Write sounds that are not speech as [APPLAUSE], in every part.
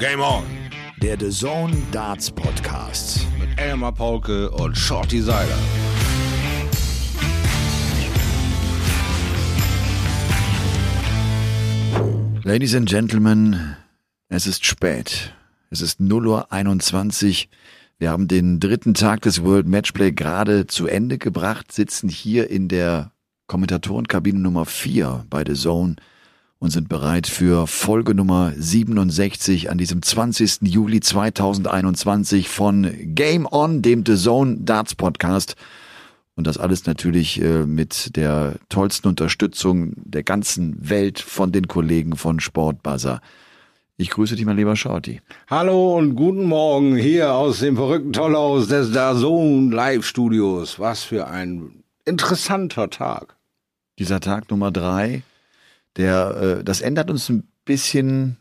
Game On. Der The Zone Darts Podcast. Mit Elmar Paulke und Shorty Seiler. Ladies and Gentlemen, es ist spät. Es ist 0 Uhr 21. Wir haben den dritten Tag des World Matchplay gerade zu Ende gebracht, sitzen hier in der Kommentatorenkabine Nummer 4 bei The Zone und sind bereit für Folge Nummer 67 an diesem 20. Juli 2021 von Game On, dem The Zone Darts Podcast. Und das alles natürlich äh, mit der tollsten Unterstützung der ganzen Welt von den Kollegen von Sportbuzzer. Ich grüße dich, mein lieber Shorty. Hallo und guten Morgen hier aus dem verrückten Tollhaus des Dazone Live Studios. Was für ein interessanter Tag. Dieser Tag Nummer drei, der, äh, das ändert uns ein bisschen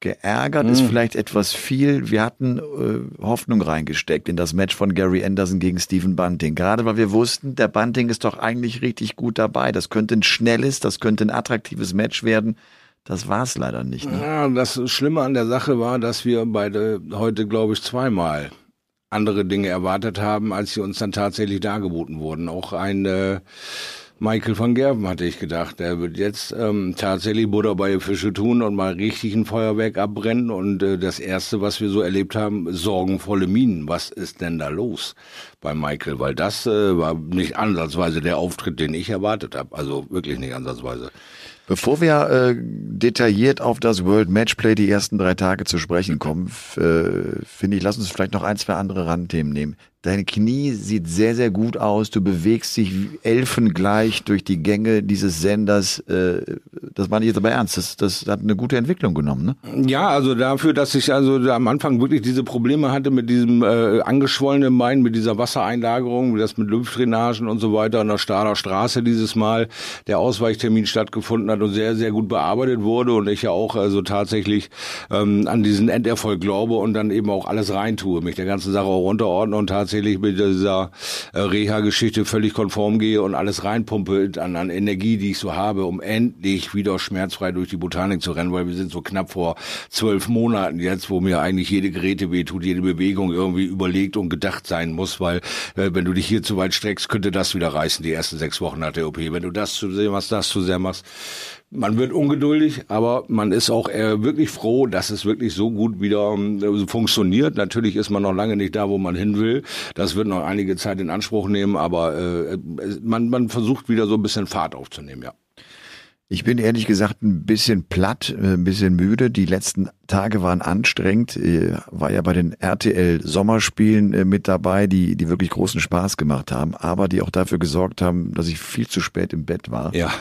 geärgert, ist Mhm. vielleicht etwas viel. Wir hatten äh, Hoffnung reingesteckt in das Match von Gary Anderson gegen Stephen Bunting. Gerade weil wir wussten, der Bunting ist doch eigentlich richtig gut dabei. Das könnte ein schnelles, das könnte ein attraktives Match werden. Das war es leider nicht. Ne? Ja, das Schlimme an der Sache war, dass wir beide heute, glaube ich, zweimal andere Dinge erwartet haben, als sie uns dann tatsächlich dargeboten wurden. Auch ein äh, Michael van Gerven hatte ich gedacht, der wird jetzt ähm, tatsächlich Butter bei Fische tun und mal richtig ein Feuerwerk abbrennen. Und äh, das Erste, was wir so erlebt haben, sorgenvolle Minen. Was ist denn da los bei Michael? Weil das äh, war nicht ansatzweise der Auftritt, den ich erwartet habe. Also wirklich nicht ansatzweise. Bevor wir äh, detailliert auf das World Matchplay die ersten drei Tage zu sprechen kommen, äh, finde ich, lass uns vielleicht noch ein, zwei andere Randthemen nehmen. Deine Knie sieht sehr, sehr gut aus. Du bewegst dich elfengleich durch die Gänge dieses Senders. Äh, das meine ich jetzt aber ernst. Das, das hat eine gute Entwicklung genommen, ne? Ja, also dafür, dass ich also am Anfang wirklich diese Probleme hatte mit diesem äh, angeschwollenen Bein, mit dieser Wassereinlagerung, das mit Lymphdrainagen und so weiter an der Stahler Straße dieses Mal der Ausweichtermin stattgefunden hat und sehr, sehr gut bearbeitet wurde und ich ja auch also tatsächlich ähm, an diesen Enderfolg glaube und dann eben auch alles reintue, mich der ganzen Sache auch unterordne und tatsächlich mit dieser äh, Reha-Geschichte völlig konform gehe und alles reinpumpe an, an Energie, die ich so habe, um endlich wieder schmerzfrei durch die Botanik zu rennen, weil wir sind so knapp vor zwölf Monaten jetzt, wo mir eigentlich jede Geräte wehtut, jede Bewegung irgendwie überlegt und gedacht sein muss, weil äh, wenn du dich hier zu weit streckst, könnte das wieder reißen, die ersten sechs Wochen nach der OP. Wenn du das zu sehr machst, das zu sehr machst, man wird ungeduldig, aber man ist auch äh, wirklich froh, dass es wirklich so gut wieder ähm, funktioniert. Natürlich ist man noch lange nicht da, wo man hin will. Das wird noch einige Zeit in Anspruch nehmen, aber äh, man, man versucht wieder so ein bisschen Fahrt aufzunehmen, ja. Ich bin ehrlich gesagt ein bisschen platt, äh, ein bisschen müde. Die letzten Tage waren anstrengend. War ja bei den RTL Sommerspielen mit dabei, die, die wirklich großen Spaß gemacht haben, aber die auch dafür gesorgt haben, dass ich viel zu spät im Bett war. Ja.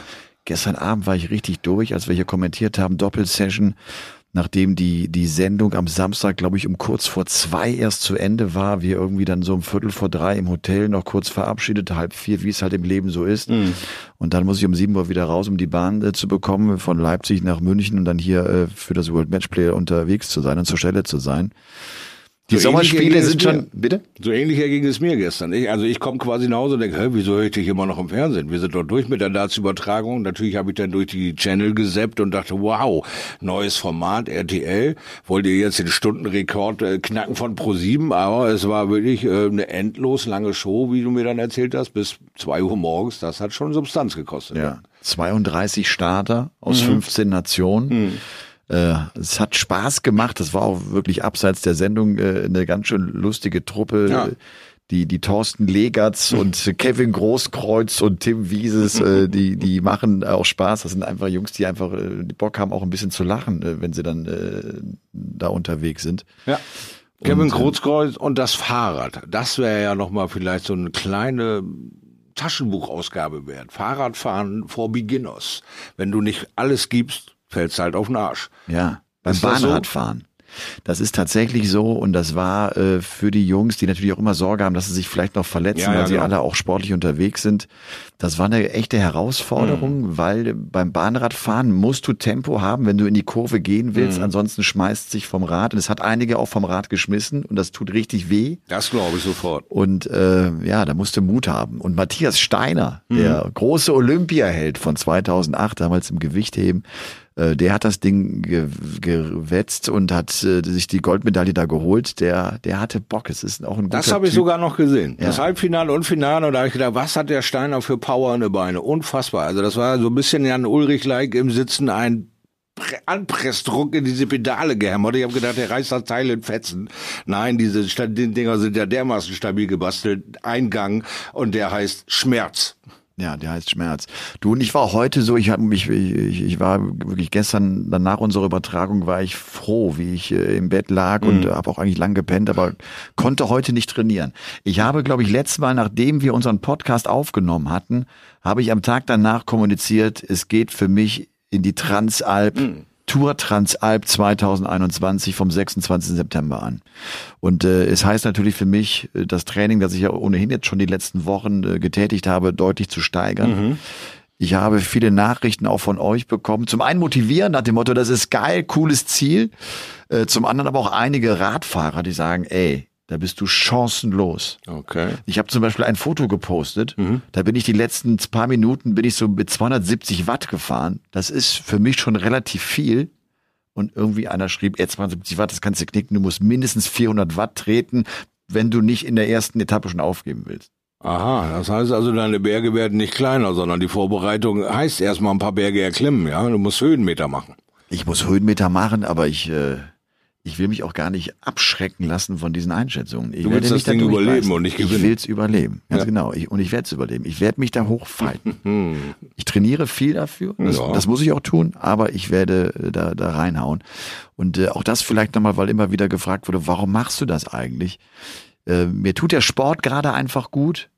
Gestern Abend war ich richtig durch, als wir hier kommentiert haben, Doppelsession, nachdem die, die Sendung am Samstag, glaube ich, um kurz vor zwei erst zu Ende war, wir irgendwie dann so um Viertel vor drei im Hotel noch kurz verabschiedet, halb vier, wie es halt im Leben so ist. Und dann muss ich um sieben Uhr wieder raus, um die Bahn äh, zu bekommen, von Leipzig nach München und dann hier äh, für das World Matchplay unterwegs zu sein und zur Stelle zu sein. Die So Sommerspiele sind mir. schon, bitte? So ähnlich erging es mir gestern. Ich, also ich komme quasi nach Hause und denke, hä, wieso höre ich dich immer noch im Fernsehen? Wir sind doch durch mit der Darts-Übertragung. Natürlich habe ich dann durch die Channel gesappt und dachte, wow, neues Format, RTL. Wollt ihr jetzt den Stundenrekord äh, knacken von Pro7? Aber es war wirklich äh, eine endlos lange Show, wie du mir dann erzählt hast, bis zwei Uhr morgens. Das hat schon Substanz gekostet. Ja. 32 Starter aus 15 Nationen. Äh, es hat Spaß gemacht. Das war auch wirklich abseits der Sendung äh, eine ganz schön lustige Truppe. Ja. Die, die Thorsten Legatz [LAUGHS] und Kevin Großkreuz und Tim Wieses, äh, [LAUGHS] die, die machen auch Spaß. Das sind einfach Jungs, die einfach äh, die Bock haben, auch ein bisschen zu lachen, äh, wenn sie dann äh, da unterwegs sind. Ja. Kevin äh, Kruzkreuz und das Fahrrad. Das wäre ja nochmal vielleicht so eine kleine Taschenbuchausgabe wert. Fahrradfahren for Beginners. Wenn du nicht alles gibst, fällst halt auf den Arsch. Ja, beim so? Bahnradfahren. Das ist tatsächlich so und das war äh, für die Jungs, die natürlich auch immer Sorge haben, dass sie sich vielleicht noch verletzen, Ja, ja, weil sie genau. alle auch sportlich unterwegs sind. Das war eine echte Herausforderung, Mhm. weil beim Bahnradfahren musst du Tempo haben, wenn du in die Kurve gehen willst, Mhm. ansonsten schmeißt sich vom Rad und es hat einige auch vom Rad geschmissen und das tut richtig weh. Das glaube ich sofort. Und äh, ja, da musste Mut haben. Und Matthias Steiner, Mhm. der große Olympiaheld von 2008, damals im Gewichtheben, Äh, der hat das Ding ge gewetzt und hat äh, sich die Goldmedaille da geholt. Der, der hatte Bock. Es ist auch ein guter Das habe ich sogar noch gesehen. Ja. Das Halbfinale und Finale. Und da habe ich gedacht, was hat der Steiner für Power in den Beine? Unfassbar. Also das war so ein bisschen Jan Ulrich-like im Sitzen ein Pre- Anpressdruck in diese Pedale gehämmert. Ich habe gedacht, der reißt das Teil in Fetzen. Nein, diese die Dinger sind ja dermaßen stabil gebastelt. Eingang und der heißt Schmerz. Ja, der heißt Schmerz. Du und ich war heute so, ich habe mich, ich, ich war wirklich gestern, dann nach unserer Übertragung war ich froh, wie ich äh, im Bett lag und habe auch eigentlich lang gepennt, aber konnte heute nicht trainieren. Ich habe, glaube ich, letztes Mal, nachdem wir unseren Podcast aufgenommen hatten, habe ich am Tag danach kommuniziert, es geht für mich in die Transalp. Tour Transalp 2021 vom 26. September an. Und äh, es heißt natürlich für mich, äh, das Training, das ich ja ohnehin jetzt schon die letzten Wochen äh, getätigt habe, deutlich zu steigern. Ich habe viele Nachrichten auch von euch bekommen. Zum einen motivieren nach dem Motto, das ist geil, cooles Ziel. Äh, zum anderen aber auch einige Radfahrer, die sagen, ey, da bist du chancenlos. Okay. Ich habe zum Beispiel ein Foto gepostet. Da bin ich die letzten paar Minuten bin ich so mit 270 Watt gefahren. Das ist für mich schon relativ viel. Und irgendwie einer schrieb, ey, 270 Watt, das kannst du knicken. Du musst mindestens 400 Watt treten, wenn du nicht in der ersten Etappe schon aufgeben willst. Aha, das heißt also, deine Berge werden nicht kleiner, sondern die Vorbereitung heißt erstmal ein paar Berge erklimmen, ja? Du musst Höhenmeter machen. Ich muss Höhenmeter machen, aber ich, äh, ich will mich auch gar nicht abschrecken lassen von diesen Einschätzungen. Ich Du werde willst das Ding überleben und nicht Ich gewinnen. will's überleben, ganz Ja. genau. Ich, und ich werde es überleben. Ich werde mich da hochfighten. [LAUGHS] Ich trainiere viel dafür. Das, Ja. das muss ich auch tun, aber ich werde äh, da, da reinhauen. Und äh, auch das vielleicht nochmal, weil immer wieder gefragt wurde, warum machst du das eigentlich? Äh, mir tut der Sport gerade einfach gut.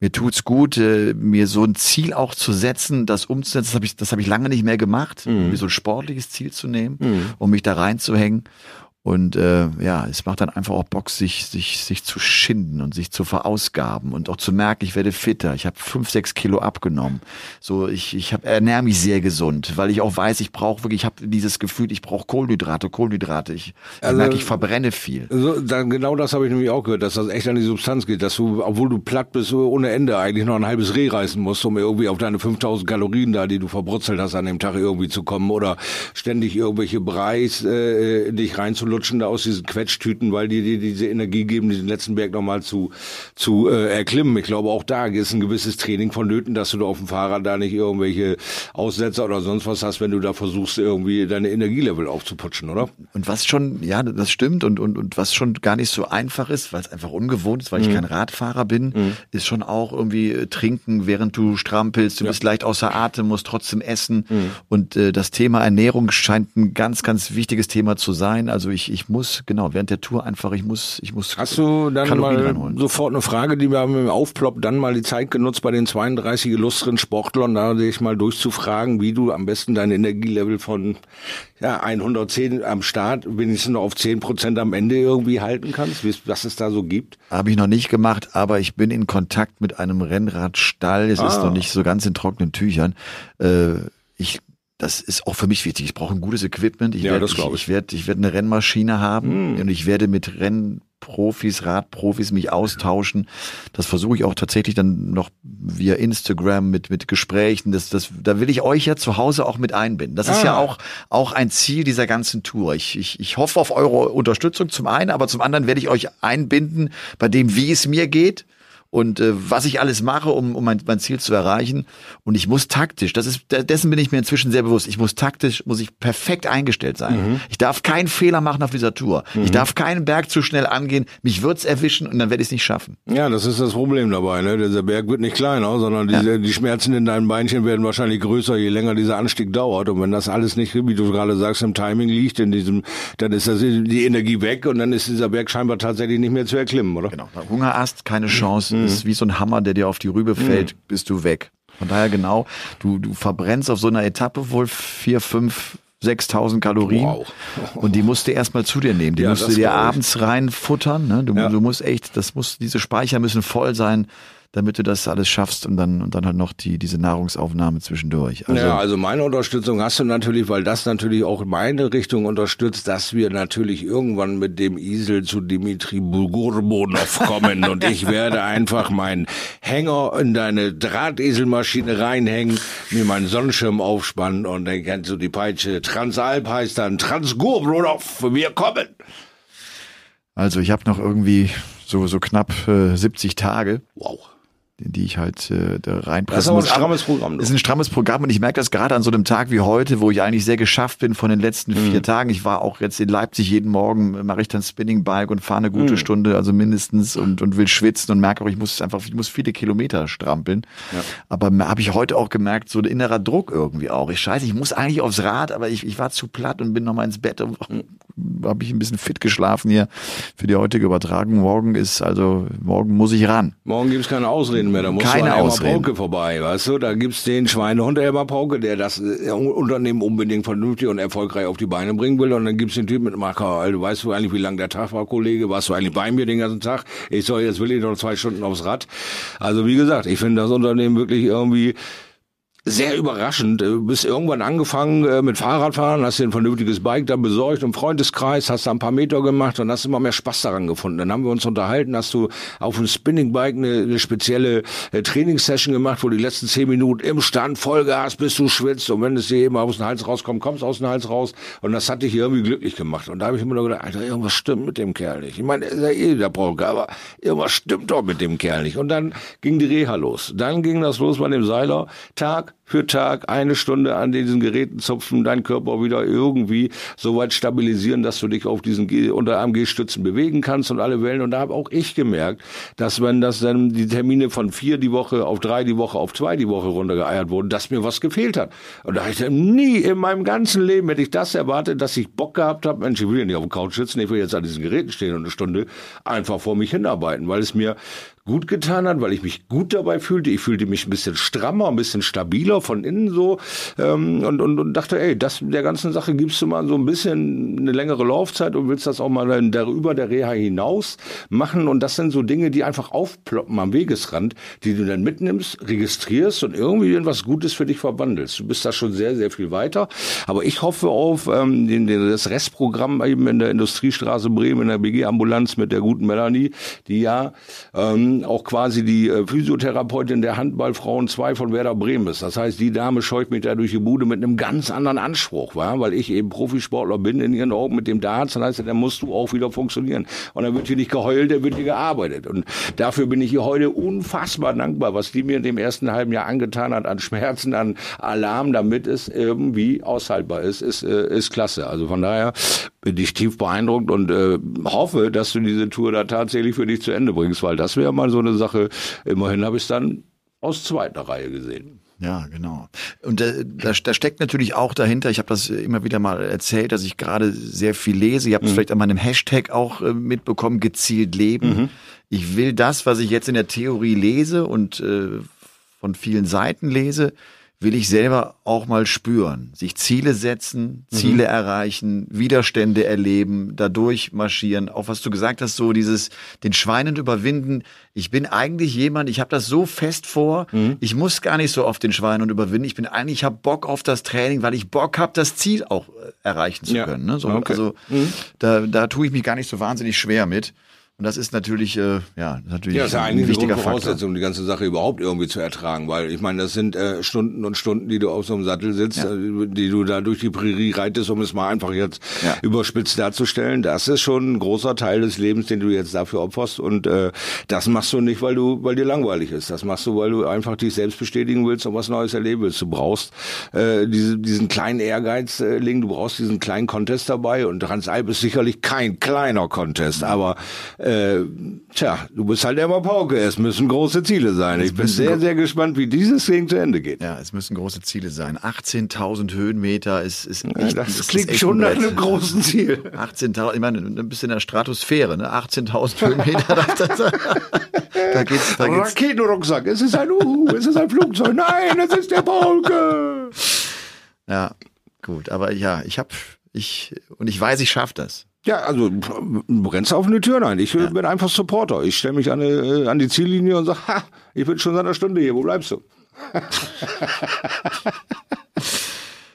Mir tut's gut, äh, mir so ein Ziel auch zu setzen, das umzusetzen. Das habe ich, das habe ich lange nicht mehr gemacht, Mhm. mir so ein sportliches Ziel zu nehmen, um mich da reinzuhängen. Und äh, ja, es macht dann einfach auch Bock, sich, sich, sich zu schinden und sich zu verausgaben und auch zu merken, ich werde fitter. Ich habe fünf, sechs Kilo abgenommen. So, ich, ich hab, ernähre mich sehr gesund, weil ich auch weiß, ich brauche wirklich, ich habe dieses Gefühl, ich brauche Kohlenhydrate, Kohlenhydrate. Ich, ich Also- merke, ich verbrenne viel. So, dann, genau das habe ich nämlich auch gehört, dass das echt an die Substanz geht, dass du, obwohl du platt bist, ohne Ende eigentlich noch ein halbes Reh reißen musst, um irgendwie auf deine 5000 Kalorien da, die du verbrutzelt hast, an dem Tag irgendwie zu kommen oder ständig irgendwelche Breis äh, dich reinzulutschen da aus diesen Quetschtüten, weil die dir diese Energie geben, diesen letzten Berg nochmal zu, zu äh, erklimmen. Ich glaube, auch da ist ein gewisses Training vonnöten, dass du da auf dem Fahrrad da nicht irgendwelche Aussetzer oder sonst was hast, wenn du da versuchst, irgendwie deine Energielevel aufzuputschen, oder? Und was schon, ja, das stimmt und, und, und was schon gar nicht so einfach ist, weil es einfach ungewohnt ist, weil Mhm. ich kein Radfahrer bin, ist schon auch irgendwie äh, trinken, während du strampelst, du bist leicht außer Atem, musst trotzdem essen. Mhm. Und äh, das Thema Ernährung scheint ein ganz, ganz wichtiges Thema zu sein. Also ich, ich muss, genau, während der Tour einfach, ich muss, ich muss Hast du dann Kalorien mal reinholen. sofort eine Frage, die mir im Aufplopp, dann mal die Zeit genutzt, bei den 32 illustren Sportlern, da dich mal durchzufragen, wie du am besten dein Energielevel von ja, 110 am Start wenigstens noch auf 10 Prozent am Ende irgendwie halten kannst, was es da so gibt? Habe ich noch nicht gemacht, aber ich bin in Kontakt mit einem Rennradstall. Es ist Ah. noch nicht so ganz in trockenen Tüchern. Äh, ich, das ist auch für mich wichtig. Ich brauche ein gutes Equipment. Ich Ja, werde, das ich, glaub ich. ich werde, ich werde eine Rennmaschine haben und ich werde mit Rennprofis, Radprofis mich austauschen. Das versuche ich auch tatsächlich dann noch via Instagram mit mit Gesprächen. Das, das, da will ich euch ja zu Hause auch mit einbinden. Das ist ja Ah. auch auch ein Ziel dieser ganzen Tour. Ich, ich, ich hoffe auf eure Unterstützung zum einen, aber zum anderen werde ich euch einbinden bei dem, wie es mir geht und äh, was ich alles mache, um, um mein, mein Ziel zu erreichen. Und ich muss taktisch, das ist, de- dessen bin ich mir inzwischen sehr bewusst. Ich muss taktisch, muss ich perfekt eingestellt sein. Ich darf keinen Fehler machen auf dieser Tour. Ich darf keinen Berg zu schnell angehen. Mich wird's erwischen und dann werde ich es nicht schaffen. Ja, das ist das Problem dabei, ne? Dieser Berg wird nicht kleiner, sondern diese, die Schmerzen in deinen Beinchen werden wahrscheinlich größer, je länger dieser Anstieg dauert. Und wenn das alles nicht, wie du gerade sagst, im Timing liegt, in diesem, dann ist das, die Energie weg und dann ist dieser Berg scheinbar tatsächlich nicht mehr zu erklimmen, oder? Genau. Hungerast, keine Chance. Ist wie so ein Hammer, der dir auf die Rübe fällt, bist du weg. Von daher genau, du, du verbrennst auf so einer Etappe wohl vier, fünf, 6000 Kalorien. Wow. Und die musst du erstmal zu dir nehmen. Die Ja, musst du dir abends reinfuttern. Ne? Du, Ja. du musst echt, das muss, diese Speicher müssen voll sein. Damit du das alles schaffst und dann und dann halt noch die diese Nahrungsaufnahme zwischendurch. Also, ja, also meine Unterstützung hast du natürlich, weil das natürlich auch meine Richtung unterstützt, dass wir natürlich irgendwann mit dem Isel zu Dimitri Bulgurbonov kommen und ich werde einfach meinen Hänger in deine Drahteselmaschine reinhängen, mir meinen Sonnenschirm aufspannen und dann kennst du die Peitsche. Transalp heißt dann Transgurbonov, wir kommen. Also ich habe noch irgendwie so so knapp äh, 70 Tage. Wow die ich halt äh, da reinpressen Das ist aber ein strammes Programm. Das ist ein strammes Programm und ich merke das gerade an so einem Tag wie heute, wo ich eigentlich sehr geschafft bin von den letzten mhm. vier Tagen. Ich war auch jetzt in Leipzig jeden Morgen, mache ich dann Spinning Bike und fahre eine gute mhm. Stunde, also mindestens und, und will schwitzen und merke auch, ich muss einfach, ich muss viele Kilometer strampeln. Ja. Aber habe ich heute auch gemerkt, so ein innerer Druck irgendwie auch. Ich scheiße, ich muss eigentlich aufs Rad, aber ich, ich war zu platt und bin nochmal ins Bett und mhm [LAUGHS] habe ich ein bisschen fit geschlafen hier für die heutige Übertragung. Morgen ist also, morgen muss ich ran. Morgen gibt's keine Ausreden mehr. Da muss keine an Ausreden. Pauke vorbei, weißt du? Da gibt's den Schweinehund Elmar Pauke, der das äh, Unternehmen unbedingt vernünftig und erfolgreich auf die Beine bringen will. Und dann gibt's den Typ mit Marker. Also, weißt du eigentlich, wie lang der Tag war, Kollege? Warst du eigentlich bei mir den ganzen Tag? Ich soll jetzt will ich noch zwei Stunden aufs Rad. Also wie gesagt, ich finde das Unternehmen wirklich irgendwie sehr überraschend. Du bist irgendwann angefangen äh, mit Fahrradfahren, hast dir ein vernünftiges Bike dann besorgt im Freundeskreis, hast da ein paar Meter gemacht und hast immer mehr Spaß daran gefunden. Dann haben wir uns unterhalten, hast du auf dem Spinningbike eine, eine spezielle äh, Trainingssession gemacht, wo die letzten zehn Minuten im Stand Vollgas bis du schwitzt und wenn es dir eben aus dem Hals rauskommt, kommst aus dem Hals raus und das hat dich irgendwie glücklich gemacht. Und da habe ich immer nur gedacht, Alter, irgendwas stimmt mit dem Kerl nicht. Ich meine, er ist ja eh der Polka, aber irgendwas stimmt doch mit dem Kerl nicht. Und dann ging die Reha los. Dann ging das los bei dem Seiler. Für Tag eine Stunde an diesen Geräten zupfen, deinen Körper wieder irgendwie so weit stabilisieren, dass du dich auf diesen G unter AMG-Stützen bewegen kannst und alle Wellen. Und da habe auch ich gemerkt, dass wenn das dann die Termine von vier die Woche auf drei die Woche auf zwei die Woche runtergeeiert wurden, dass mir was gefehlt hat. Und da habe ich dann nie in meinem ganzen Leben hätte ich das erwartet, dass ich Bock gehabt habe, Mensch, ich will ja nicht auf dem Couch sitzen, ich will jetzt an diesen Geräten stehen und eine Stunde einfach vor mich hinarbeiten, weil es mir gut getan hat, weil ich mich gut dabei fühlte. Ich fühlte mich ein bisschen strammer, ein bisschen stabiler von innen so ähm, und, und, und dachte, ey, das der ganzen Sache gibst du mal so ein bisschen eine längere Laufzeit und willst das auch mal darüber der Reha hinaus machen und das sind so Dinge, die einfach aufploppen am Wegesrand, die du dann mitnimmst, registrierst und irgendwie in was Gutes für dich verwandelst. Du bist da schon sehr, sehr viel weiter, aber ich hoffe auf ähm, den, den, das Restprogramm eben in der Industriestraße Bremen in der BG-Ambulanz mit der guten Melanie, die ja ähm, auch quasi die äh, Physiotherapeutin der Handballfrauen 2 von Werder Bremen ist. Das heißt, die Dame scheut mich da durch die Bude mit einem ganz anderen Anspruch, war, weil ich eben Profisportler bin in ihren Augen mit dem Darts. Dann heißt, dann musst du auch wieder funktionieren. Und dann wird hier nicht geheult, dann wird hier gearbeitet. Und dafür bin ich hier heute unfassbar dankbar, was die mir in dem ersten halben Jahr angetan hat an Schmerzen, an Alarm, damit es irgendwie aushaltbar ist, ist, äh, ist klasse. Also von daher bin ich tief beeindruckt und äh, hoffe, dass du diese Tour da tatsächlich für dich zu Ende bringst, weil das wäre mal so eine Sache. Immerhin habe ich es dann aus zweiter Reihe gesehen. Ja, genau. Und äh, da, da steckt natürlich auch dahinter, ich habe das immer wieder mal erzählt, dass ich gerade sehr viel lese. Ihr habt es mhm. vielleicht an meinem Hashtag auch äh, mitbekommen, gezielt leben. Mhm. Ich will das, was ich jetzt in der Theorie lese und äh, von vielen Seiten lese, will ich selber auch mal spüren. Sich Ziele setzen, Ziele mhm. erreichen, Widerstände erleben, dadurch marschieren. Auch was du gesagt hast, so dieses den Schweinen überwinden. Ich bin eigentlich jemand, ich habe das so fest vor, mhm. ich muss gar nicht so oft den Schweinen überwinden. Ich bin eigentlich, ich habe Bock auf das Training, weil ich Bock habe, das Ziel auch äh, erreichen zu ja. können. Ne? So, okay. Also mhm. da, da tue ich mich gar nicht so wahnsinnig schwer mit. Und das ist natürlich, äh, ja, natürlich ja, das ist ja eigentlich ein wichtiger Voraussetzung, die ganze Sache überhaupt irgendwie zu ertragen, weil ich meine, das sind äh, Stunden und Stunden, die du auf so einem Sattel sitzt, ja. äh, die du da durch die Prärie reitest, um es mal einfach jetzt ja. überspitzt darzustellen. Das ist schon ein großer Teil des Lebens, den du jetzt dafür opferst. Und äh, das machst du nicht, weil du, weil dir langweilig ist. Das machst du, weil du einfach dich selbst bestätigen willst und was Neues erleben willst. Du brauchst äh, diese, diesen kleinen Ehrgeiz, äh, Link, du brauchst diesen kleinen Contest dabei. Und Transalp ist sicherlich kein kleiner Contest, aber äh, tja, du bist halt immer Pauke. Es müssen große Ziele sein. Es ich bin sehr, sehr gespannt, wie dieses Ding zu Ende geht. Ja, es müssen große Ziele sein. 18.000 Höhenmeter ist, ist echt, ja, das, das klingt schon nach einem großen Ziel. [LAUGHS] 18.000, ich meine, ein bisschen in der Stratosphäre, ne? 18.000 Höhenmeter. [LAUGHS] da geht's, da geht's. Raketenrucksack. Es ist ein Uhu, es ist ein Flugzeug. Nein, es ist der Pauke. Ja, gut. Aber ja, ich habe, ich, und ich weiß, ich schaffe das. Ja, also du rennst auf eine Tür rein. Ich ja. bin einfach Supporter. Ich stelle mich an, äh, an die Ziellinie und sage, ha, ich bin schon seit einer Stunde hier, wo bleibst du? [LAUGHS]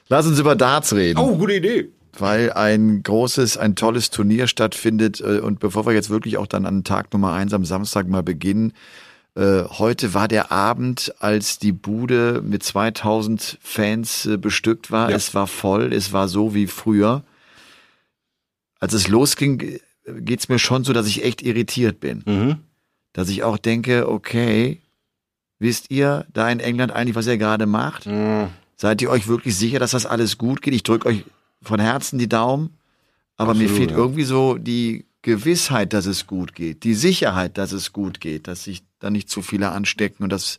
Lass uns über Darts reden. Oh, gute Idee. Weil ein großes, ein tolles Turnier stattfindet. Äh, und bevor wir jetzt wirklich auch dann an Tag Nummer eins am Samstag mal beginnen, äh, heute war der Abend, als die Bude mit 2000 Fans bestückt war. Ja. Es war voll, es war so wie früher. Als es losging, geht's mir schon so, dass ich echt irritiert bin. Mhm. Dass ich auch denke, okay, wisst ihr da in England eigentlich, was ihr gerade macht? Mhm. Seid ihr euch wirklich sicher, dass das alles gut geht? Ich drücke euch von Herzen die Daumen, aber Absolut, mir fehlt ja. irgendwie so die Gewissheit, dass es gut geht, die Sicherheit, dass es gut geht, dass sich da nicht zu viele anstecken und dass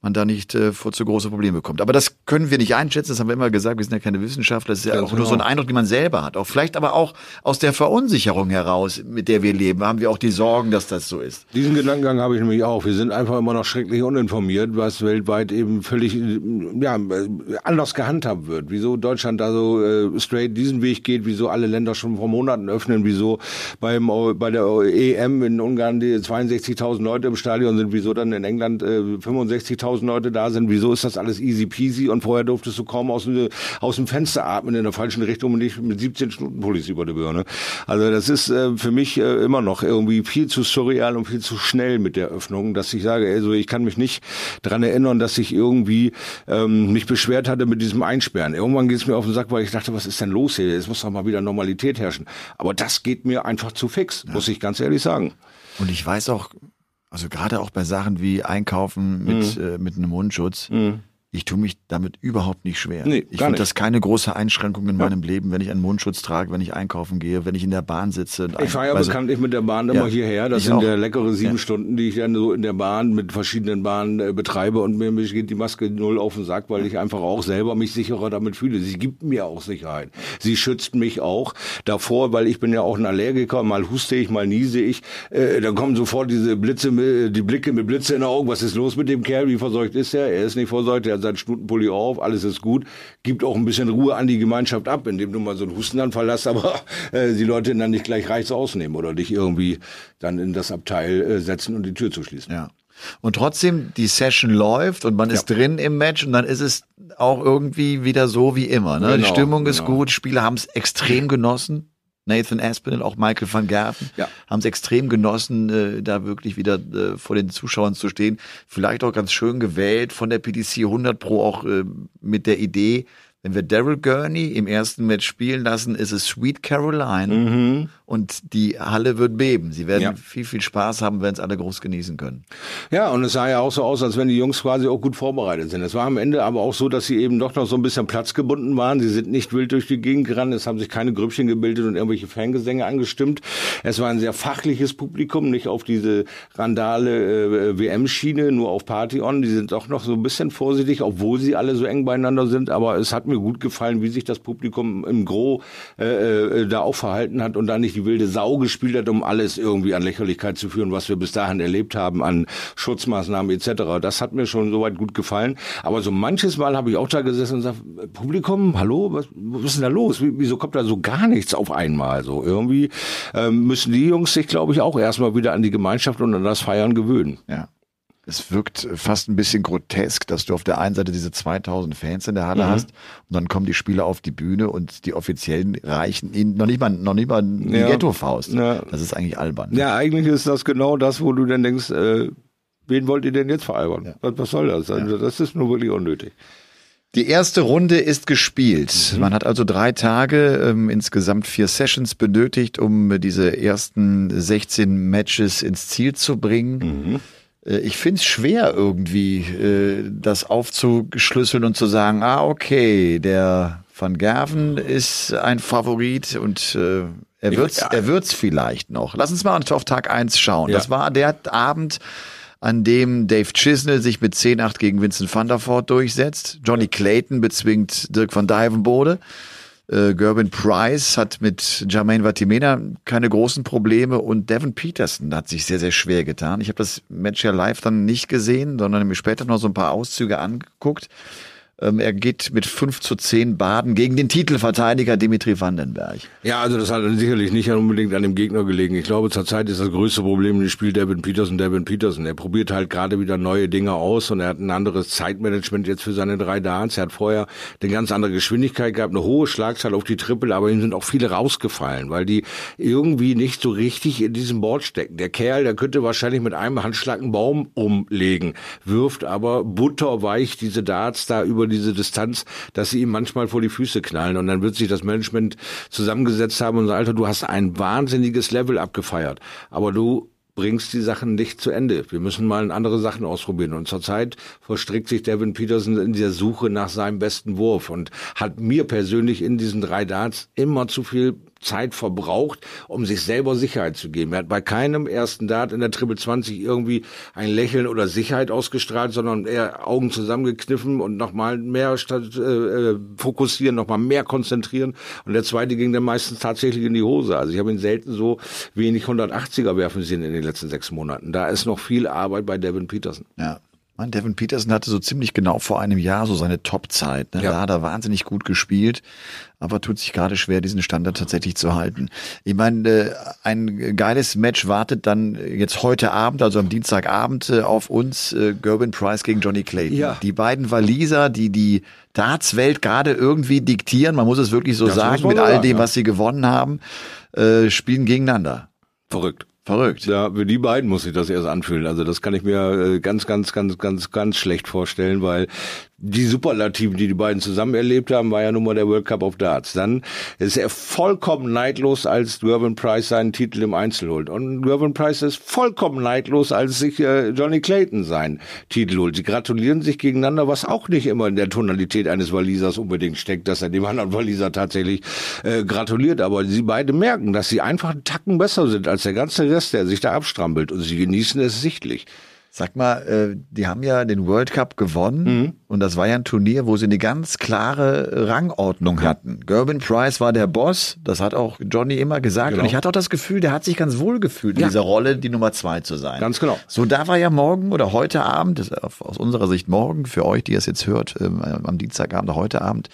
man da nicht äh, vor zu große Probleme kommt. Aber das können wir nicht einschätzen, das haben wir immer gesagt, wir sind ja keine Wissenschaftler, das ist ja Ganz auch genau. nur so ein. Eindruck, den man selber hat. Auch vielleicht aber auch aus der Verunsicherung heraus, mit der wir leben, haben wir auch die Sorgen, dass das so ist. Diesen Gedankengang habe ich nämlich auch. Wir sind einfach immer noch schrecklich uninformiert, was weltweit eben völlig ja, anders gehandhabt wird. Wieso Deutschland da so äh, straight diesen Weg geht, wieso alle Länder schon vor Monaten öffnen, wieso beim, bei der EM in Ungarn die 62.000 Leute im Stadion sind, wieso dann in England äh, 65.000 Leute da sind, wieso ist das alles easy peasy und vorher durftest du kaum aus, aus dem Fenster atmen in der falschen Richtung und nicht mit 17 Stunden Pullis über die Birne. Also das ist äh, für mich äh, immer noch irgendwie viel zu surreal und viel zu schnell mit der Öffnung, dass ich sage, also ich kann mich nicht dran erinnern, dass ich irgendwie ähm, mich beschwert hatte mit diesem Einsperren. Irgendwann geht es mir auf den Sack, weil ich dachte, was ist denn los hier? Es muss doch mal wieder Normalität herrschen. Aber das geht mir einfach zu fix, ja. muss ich ganz ehrlich sagen. Und ich weiß auch, also gerade auch bei Sachen wie Einkaufen mit, mhm. äh, mit einem Mundschutz. Mhm ich tue mich damit überhaupt nicht schwer. Nee, ich finde das keine große Einschränkung in ja. meinem Leben, wenn ich einen Mundschutz trage, wenn ich einkaufen gehe, wenn ich in der Bahn sitze. Ich fahre ja also, bekanntlich mit der Bahn immer ja, hierher. Das sind ja leckere sieben ja. Stunden, die ich dann so in der Bahn mit verschiedenen Bahnen äh, betreibe und mir, mir geht die Maske null auf den Sack, weil ich einfach auch selber mich sicherer damit fühle. Sie gibt mir auch Sicherheit. Sie schützt mich auch davor, weil ich bin ja auch ein Allergiker. Mal huste ich, mal niese ich. Äh, dann kommen sofort diese Blitze, die Blicke mit Blitze in den Augen. Was ist los mit dem Kerl? Wie verseucht ist er? Er ist nicht verseucht. Er hat seinen Stutenpulli auf, alles ist gut, gibt auch ein bisschen Ruhe an die Gemeinschaft ab, indem du mal so einen Hustenanfall hast, aber äh, die Leute dann nicht gleich rechts ausnehmen oder dich irgendwie dann in das Abteil äh, setzen und die Tür zuschließen. Ja. Und trotzdem, die Session läuft und man ist ja. drin im Match und dann ist es auch irgendwie wieder so wie immer. Ne? Genau, die Stimmung ist genau. gut, Spieler haben es extrem genossen. Nathan Aspinall, auch Michael van Gerven, ja. haben es extrem genossen, äh, da wirklich wieder äh, vor den Zuschauern zu stehen. Vielleicht auch ganz schön gewählt von der PDC 100 Pro auch äh, mit der Idee, wenn wir Daryl Gurney im ersten Match spielen lassen, ist es Sweet Caroline mhm. und die Halle wird beben. Sie werden ja. viel, viel Spaß haben, wenn es alle groß genießen können. Ja, und es sah ja auch so aus, als wenn die Jungs quasi auch gut vorbereitet sind. Es war am Ende aber auch so, dass sie eben doch noch so ein bisschen platzgebunden waren. Sie sind nicht wild durch die Gegend gerannt, es haben sich keine Grüppchen gebildet und irgendwelche Fangesänge angestimmt. Es war ein sehr fachliches Publikum, nicht auf diese randale äh, WM-Schiene, nur auf Party-On. Die sind auch noch so ein bisschen vorsichtig, obwohl sie alle so eng beieinander sind, aber es hat mir gut gefallen, wie sich das Publikum im Gro äh, äh, da auch verhalten hat und da nicht die wilde Sau gespielt hat, um alles irgendwie an Lächerlichkeit zu führen, was wir bis dahin erlebt haben an Schutzmaßnahmen etc. Das hat mir schon soweit gut gefallen. Aber so manches Mal habe ich auch da gesessen und gesagt, Publikum, hallo, was, was ist denn da los? Wieso kommt da so gar nichts auf einmal? So irgendwie ähm, müssen die Jungs sich, glaube ich, auch erstmal wieder an die Gemeinschaft und an das Feiern gewöhnen. Ja es wirkt fast ein bisschen grotesk, dass du auf der einen Seite diese 2000 Fans in der Halle mhm. hast und dann kommen die Spieler auf die Bühne und die Offiziellen reichen ihnen noch nicht mal, noch nicht mal eine ja. Ghetto-Faust. Ja. Das ist eigentlich albern. Ja, eigentlich ist das genau das, wo du dann denkst, äh, wen wollt ihr denn jetzt veralbern? Ja. Was, was, soll das? Also, das ist nur wirklich unnötig. Die erste Runde ist gespielt. Mhm. Man hat also drei Tage, ähm, insgesamt vier Sessions benötigt, um diese ersten 16 Matches ins Ziel zu bringen. Mhm. Äh, ich finde es schwer irgendwie, äh, das aufzuschlüsseln und zu sagen, ah, okay, der Van Gerven ist ein Favorit und äh, er wird's, er wird's vielleicht noch. Lass uns mal auf Tag eins schauen. Ja. Das war der Abend, an dem Dave Chisnell sich mit 10-8 gegen Vincent van der Voort durchsetzt. Johnny Clayton bezwingt Dirk van Dijvenbode. Äh, Gerben Price hat mit Jermaine Vatimena keine großen Probleme und Devin Peterson hat sich sehr, sehr schwer getan. Ich habe das Match ja live dann nicht gesehen, sondern mir später noch so ein paar Auszüge angeguckt. Ähm, er geht mit 5 zu 10 Baden gegen den Titelverteidiger Dimitri Vandenberg. Ja, also das hat sicherlich nicht unbedingt an dem Gegner gelegen. Ich glaube, zurzeit ist das größte Problem im Spiel Devin Peterson, Devin Peterson. Er probiert halt gerade wieder neue Dinge aus und er hat ein anderes Zeitmanagement jetzt für seine drei Darts. Er hat vorher eine ganz andere Geschwindigkeit gehabt, eine hohe Schlagzahl auf die Triple, aber ihm sind auch viele rausgefallen, weil die irgendwie nicht so richtig in diesem Board stecken. Der Kerl, der könnte wahrscheinlich mit einem Handschlag einen Baum umlegen, wirft aber butterweich diese Darts da über diese Distanz, dass sie ihm manchmal vor die Füße knallen. Und dann wird sich das Management zusammengesetzt haben und sagen, Alter, du hast ein wahnsinniges Level abgefeiert. Aber du bringst die Sachen nicht zu Ende. Wir müssen mal andere Sachen ausprobieren. Und zurzeit verstrickt sich Devin Peterson in der Suche nach seinem besten Wurf und hat mir persönlich in diesen drei Darts immer zu viel Zeit verbraucht, um sich selber Sicherheit zu geben. Er hat bei keinem ersten Dart in der Triple 20 irgendwie ein Lächeln oder Sicherheit ausgestrahlt, sondern eher Augen zusammengekniffen und nochmal mehr statt, äh, äh, fokussieren, nochmal mehr konzentrieren. Und der zweite ging dann meistens tatsächlich in die Hose. Also ich habe ihn selten so wenig 180er werfen sehen in den letzten sechs Monaten. Da ist noch viel Arbeit bei Devin Peterson. Ja. Man, Devin Peterson hatte so ziemlich genau vor einem Jahr so seine Topzeit. Ne? Ja. Da hat er wahnsinnig gut gespielt, aber tut sich gerade schwer, diesen Standard tatsächlich zu halten. Ich meine, äh, ein geiles Match wartet dann jetzt heute Abend, also am Dienstagabend, äh, auf uns äh, Gerben Price gegen Johnny Clayton. Ja. Die beiden Waliser, die die Dartswelt gerade irgendwie diktieren, man muss es wirklich so das sagen, mit all dem, ja. was sie gewonnen haben, äh, spielen gegeneinander. Verrückt. Verrückt. Ja, für die beiden muss ich das erst anfühlen. Also das kann ich mir ganz, ganz, ganz, ganz, ganz schlecht vorstellen, weil die Superlativen, die die beiden zusammen erlebt haben, war ja nun mal der World Cup of Darts. Dann ist er vollkommen neidlos, als Gervin Price seinen Titel im Einzel holt. Und Gervin Price ist vollkommen neidlos, als sich äh, Johnny Clayton seinen Titel holt. Sie gratulieren sich gegeneinander, was auch nicht immer in der Tonalität eines Walisers unbedingt steckt, dass er dem anderen Waliser tatsächlich äh, gratuliert. Aber sie beide merken, dass sie einfach einen Tacken besser sind als der ganze Rest, der sich da abstrampelt. Und sie genießen es sichtlich. Sag mal, äh, die haben ja den World Cup gewonnen mhm. Und das war ja ein Turnier, wo sie eine ganz klare Rangordnung ja. hatten. Gerben Price war der Boss, das hat auch Johnny immer gesagt genau. und ich hatte auch das Gefühl, der hat sich ganz wohl gefühlt, ja. in dieser Rolle die Nummer zwei zu sein. Ganz genau. So, da war ja morgen oder heute Abend, aus unserer Sicht morgen, für euch, die es jetzt hört, ähm, am Dienstagabend, heute Abend,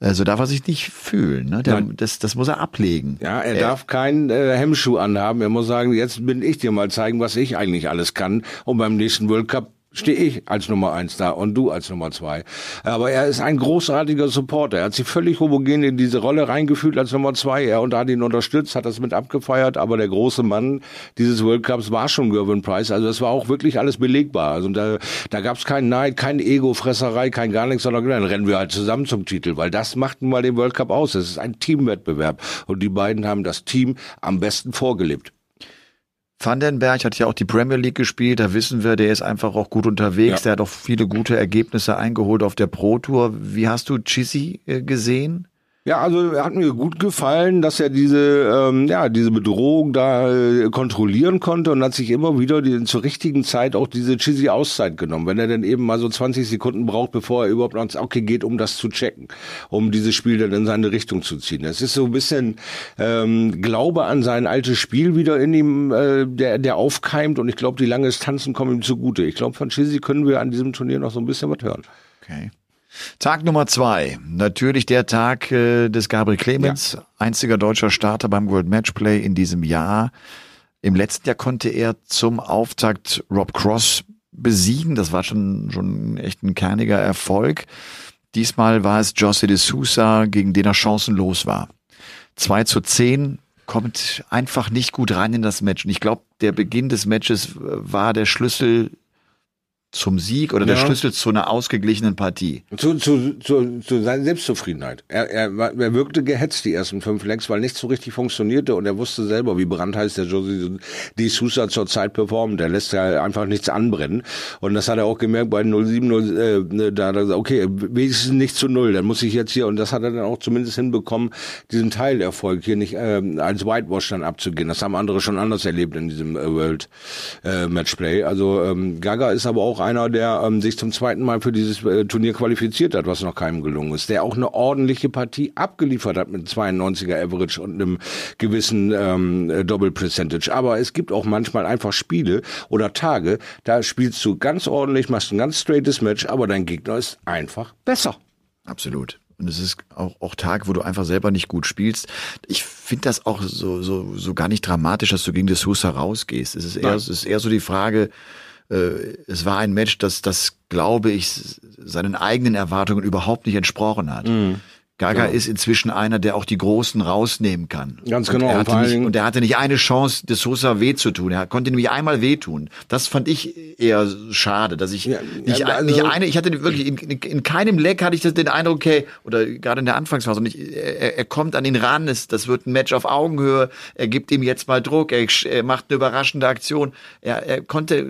äh, so darf er sich nicht fühlen. Ne? Der, das, das muss er ablegen. Ja, er, er darf keinen äh, Hemmschuh anhaben. Er muss sagen, jetzt bin ich dir mal zeigen, was ich eigentlich alles kann. Und beim nächsten World Cup stehe ich als Nummer eins da und du als Nummer zwei. Aber er ist ein großartiger Supporter. Er hat sich völlig homogen in diese Rolle reingefühlt als Nummer zwei. Er und hat ihn unterstützt, hat das mit abgefeiert. Aber der große Mann dieses World Cups war schon Gervin Price. Also es war auch wirklich alles belegbar. Also da, da gab es keinen Neid, kein Ego-Fresserei, kein gar nichts, sondern dann rennen wir halt zusammen zum Titel, weil das macht nun mal den World Cup aus. Es ist ein Teamwettbewerb und die beiden haben das Team am besten vorgelebt. Vandenberg hat ja auch die Premier League gespielt, da wissen wir, der ist einfach auch gut unterwegs, ja. der hat auch viele gute Ergebnisse eingeholt auf der Pro Tour. Wie hast du Chizzy äh, gesehen? Ja, also hat mir gut gefallen, dass er diese, ähm, ja, diese Bedrohung da äh, kontrollieren konnte und hat sich immer wieder die, zur richtigen Zeit auch diese cheesy Auszeit genommen. Wenn er dann eben mal so 20 Sekunden braucht, bevor er überhaupt ans Okay geht, um das zu checken, um dieses Spiel dann in seine Richtung zu ziehen. Es ist so ein bisschen ähm, Glaube an sein altes Spiel wieder in ihm, äh, der, der aufkeimt und ich glaube, die lange Distanzen kommen ihm zugute. Ich glaube, von Chizzy können wir an diesem Turnier noch so ein bisschen was hören. Okay. Tag Nummer zwei. Natürlich der Tag äh, des Gabriel Clemens, ja. einziger deutscher Starter beim World Matchplay in diesem Jahr. Im letzten Jahr konnte er zum Auftakt Rob Cross besiegen. Das war schon, schon echt ein kerniger Erfolg. Diesmal war es José de Sousa, gegen den er chancenlos war. 2 zu 10 kommt einfach nicht gut rein in das Match. Und ich glaube, der Beginn des Matches war der Schlüssel zum Sieg oder ja. der Schlüssel zu einer ausgeglichenen Partie? Zu, zu, zu, zu seiner Selbstzufriedenheit. Er, er, er wirkte gehetzt die ersten fünf Lecks, weil nichts so richtig funktionierte und er wusste selber, wie brandheiß der Josie de Sousa zur Zeit performt. Der lässt ja einfach nichts anbrennen und das hat er auch gemerkt bei 07, 0, äh, ne, da hat er gesagt, okay, wenigstens nicht zu null, dann muss ich jetzt hier und das hat er dann auch zumindest hinbekommen, diesen Teilerfolg hier nicht äh, als Whitewash dann abzugehen. Das haben andere schon anders erlebt in diesem äh, World äh, Matchplay. Also ähm, Gaga ist aber auch einer, der ähm, sich zum zweiten Mal für dieses äh, Turnier qualifiziert hat, was noch keinem gelungen ist, der auch eine ordentliche Partie abgeliefert hat mit 92er Average und einem gewissen ähm, Double Percentage. Aber es gibt auch manchmal einfach Spiele oder Tage, da spielst du ganz ordentlich, machst ein ganz straightes Match, aber dein Gegner ist einfach besser. Absolut. Und es ist auch, auch Tag, wo du einfach selber nicht gut spielst. Ich finde das auch so, so, so gar nicht dramatisch, dass du gegen das Sousa rausgehst. Es ist eher, es ist eher so die Frage, äh, es war ein Match, das, das glaube ich, seinen eigenen Erwartungen überhaupt nicht entsprochen hat. Mhm. Gaga genau. ist inzwischen einer, der auch die Großen rausnehmen kann. Ganz genau. Und er, hatte nicht, und er hatte nicht eine Chance, de Sosa weh zu tun. Er konnte nämlich einmal wehtun. Das fand ich eher schade, dass ich ja, nicht, also, nicht eine, ich hatte wirklich in, in, in, keinem Leck hatte ich das den Eindruck, okay, oder gerade in der Anfangsphase, und ich, er, er kommt an ihn ran, es, das wird ein Match auf Augenhöhe, er gibt ihm jetzt mal Druck, er, er macht eine überraschende Aktion. Er, er konnte,